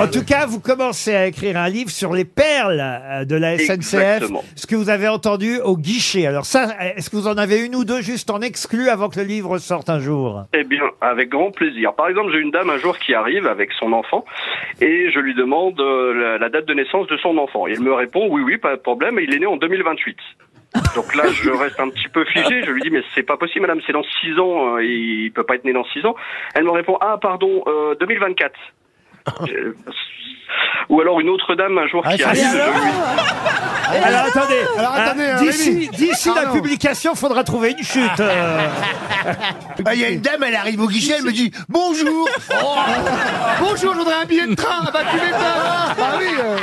En tout cas, vous commencez à écrire un livre sur les perles euh, de la SNCF, Exactement. ce que vous avez entendu au guichet. Alors ça, est-ce que vous en avez une ou deux juste en exclu avant que le livre sorte un jour? Eh bien, avec grand plaisir. Par exemple, j'ai une dame un jour qui arrive avec son enfant et je lui demande euh, la, la date de naissance de son enfant. Et elle me répond oui, oui, pas de problème, il est né en 2028. Donc là, je reste un petit peu figé. Je lui dis mais c'est pas possible, madame, c'est dans six ans. euh, Il peut pas être né dans six ans. Elle me répond ah pardon, euh, 2024. Ou alors une autre dame un jour qui ça, arrive. c'est- je lui- Alors attendez, Alors, hein, attendez, euh, d'ici Rémi. d'ici Ah, la non. publication, faudra trouver une chute. euh. Ah, Il y a une dame, elle arrive au guichet, elle me dit bonjour. Bonjour, je voudrais un billet de train. Ah bah tu m'étonnes. Ah oui. euh.